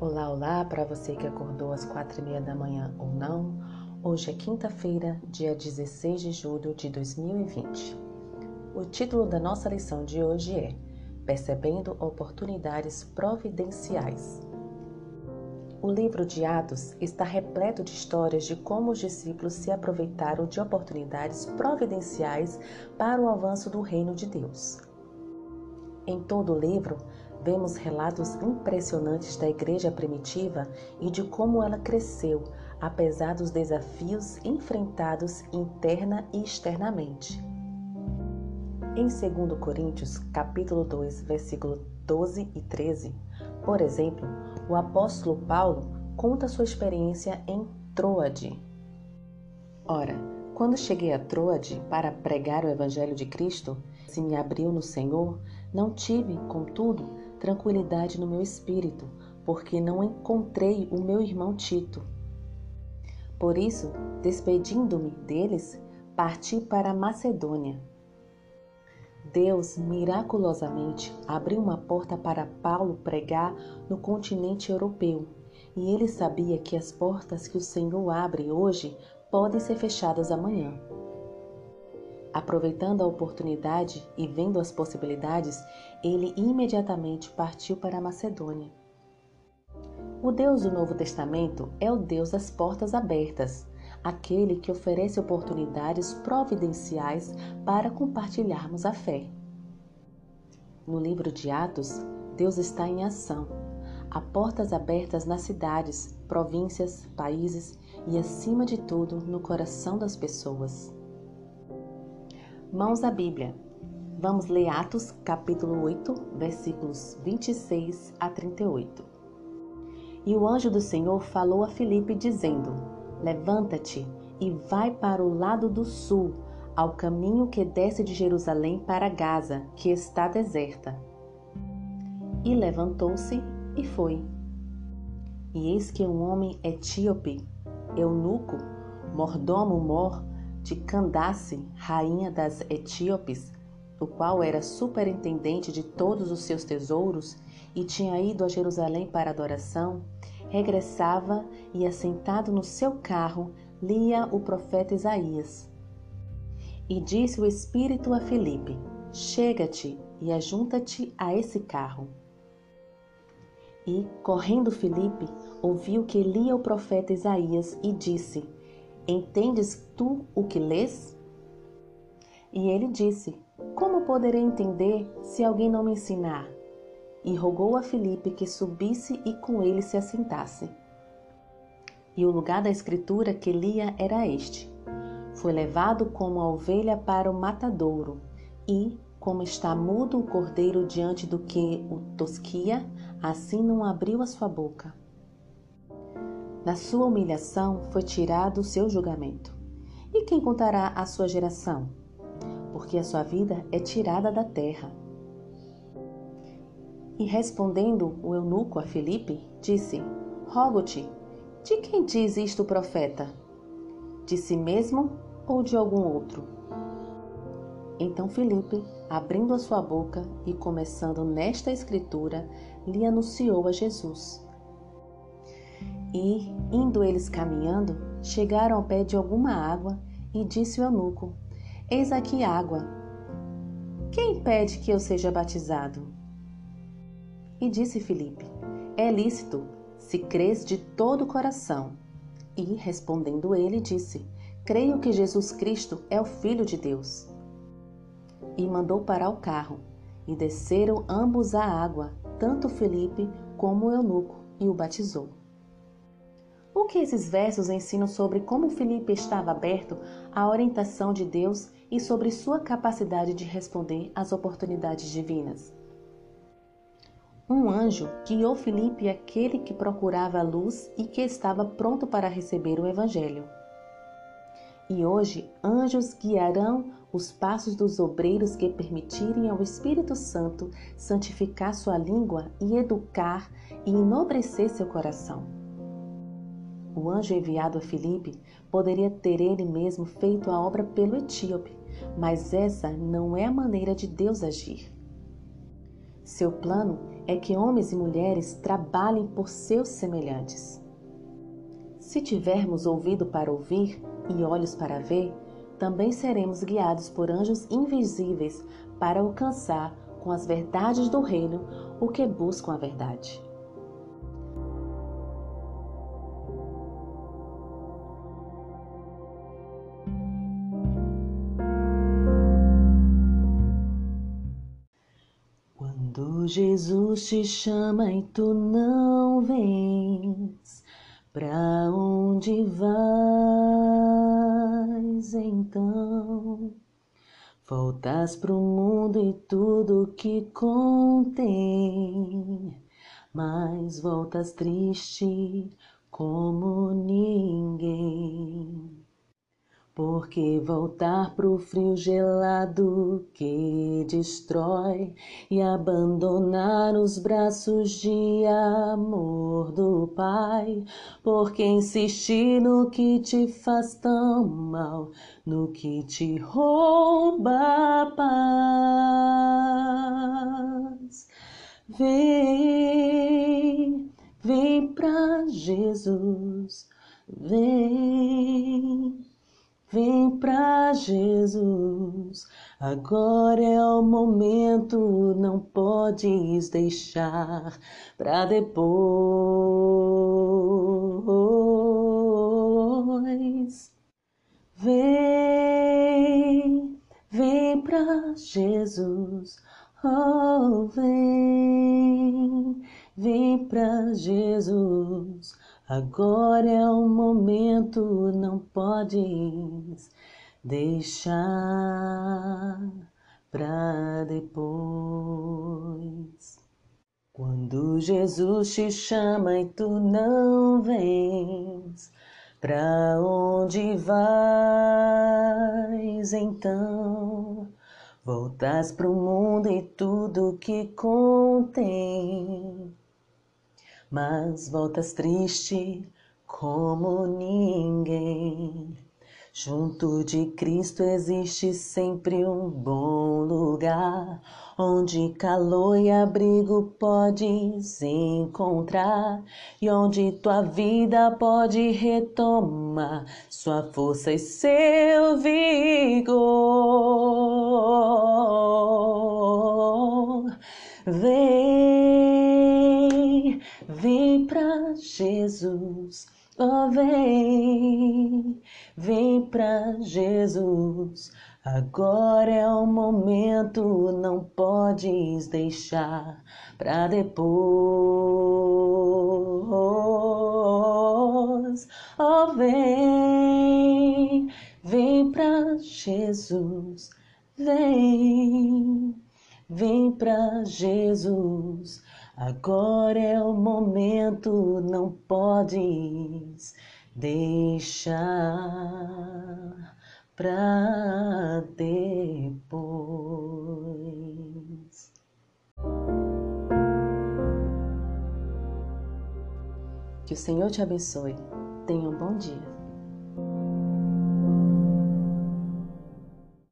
Olá, olá para você que acordou às quatro e meia da manhã ou não. Hoje é quinta-feira, dia 16 de julho de 2020. O título da nossa lição de hoje é Percebendo Oportunidades Providenciais. O livro de Atos está repleto de histórias de como os discípulos se aproveitaram de oportunidades providenciais para o avanço do reino de Deus. Em todo o livro, vemos relatos impressionantes da igreja primitiva e de como ela cresceu, apesar dos desafios enfrentados interna e externamente. Em 2 Coríntios, capítulo 2, versículo 12 e 13, por exemplo, o apóstolo Paulo conta sua experiência em Troade. Ora, quando cheguei a Troade para pregar o evangelho de Cristo, se me abriu no Senhor, não tive, contudo, tranquilidade no meu espírito, porque não encontrei o meu irmão Tito. Por isso, despedindo-me deles, parti para Macedônia. Deus miraculosamente abriu uma porta para Paulo pregar no continente europeu, e ele sabia que as portas que o Senhor abre hoje podem ser fechadas amanhã. Aproveitando a oportunidade e vendo as possibilidades, ele imediatamente partiu para a Macedônia. O Deus do Novo Testamento é o Deus das portas abertas, aquele que oferece oportunidades providenciais para compartilharmos a fé. No livro de Atos, Deus está em ação. Há portas abertas nas cidades, províncias, países e, acima de tudo, no coração das pessoas. Mãos à Bíblia. Vamos ler Atos, capítulo 8, versículos 26 a 38. E o anjo do Senhor falou a Filipe, dizendo: Levanta-te e vai para o lado do sul, ao caminho que desce de Jerusalém para Gaza, que está deserta. E levantou-se e foi. E eis que um homem etíope, eunuco, mordomo mor, de Candace, rainha das Etíopes, o qual era superintendente de todos os seus tesouros e tinha ido a Jerusalém para adoração, regressava e, assentado no seu carro, lia o profeta Isaías. E disse o Espírito a Filipe: Chega-te e ajunta-te a esse carro. E, correndo Filipe, ouviu que lia o profeta Isaías e disse: Entendes tu o que lês? E ele disse: Como poderei entender se alguém não me ensinar? E rogou a Filipe que subisse e com ele se assentasse. E o lugar da escritura que lia era este: Foi levado como a ovelha para o matadouro, e, como está mudo o cordeiro diante do que o tosquia, assim não abriu a sua boca. Na sua humilhação foi tirado o seu julgamento. E quem contará a sua geração? Porque a sua vida é tirada da terra. E respondendo o eunuco a Filipe, disse: Rogo-te, de quem diz isto o profeta? De si mesmo ou de algum outro? Então Filipe, abrindo a sua boca e começando nesta escritura, lhe anunciou a Jesus. E, indo eles caminhando, chegaram ao pé de alguma água e disse o eunuco: Eis aqui água. Quem pede que eu seja batizado? E disse Filipe: É lícito, se crês de todo o coração. E, respondendo ele, disse: Creio que Jesus Cristo é o Filho de Deus. E mandou parar o carro, e desceram ambos à água, tanto Filipe como o eunuco, e o batizou. O que esses versos ensinam sobre como Felipe estava aberto à orientação de Deus e sobre sua capacidade de responder às oportunidades divinas? Um anjo guiou Felipe aquele que procurava a luz e que estava pronto para receber o Evangelho. E hoje, anjos guiarão os passos dos obreiros que permitirem ao Espírito Santo santificar sua língua e educar e enobrecer seu coração. O anjo enviado a Filipe poderia ter ele mesmo feito a obra pelo etíope, mas essa não é a maneira de Deus agir. Seu plano é que homens e mulheres trabalhem por seus semelhantes. Se tivermos ouvido para ouvir e olhos para ver, também seremos guiados por anjos invisíveis para alcançar com as verdades do reino o que buscam a verdade. Jesus te chama e tu não vens, pra onde vais então? Voltas pro mundo e tudo que contém, mas voltas triste como ninguém. Porque voltar pro frio gelado que destrói e abandonar os braços de amor do Pai? Porque insistir no que te faz tão mal, no que te rouba a paz? Vem, vem pra Jesus, vem Jesus, agora é o momento, não podes deixar pra depois. Vem, vem pra Jesus, oh, vem, vem pra Jesus. Agora é o momento, não podes deixar pra depois. Quando Jesus te chama e tu não vens, pra onde vais então? Voltas pro mundo e tudo que contém mas voltas triste como ninguém. Junto de Cristo existe sempre um bom lugar, onde calor e abrigo podes encontrar, e onde tua vida pode retomar sua força e seu vigor. Vem Vem pra Jesus, oh vem, vem pra Jesus. Agora é o momento, não podes deixar pra depois. Oh vem, vem pra Jesus, vem, vem pra Jesus. Agora é o momento, não podes deixar pra depois. Que o Senhor te abençoe.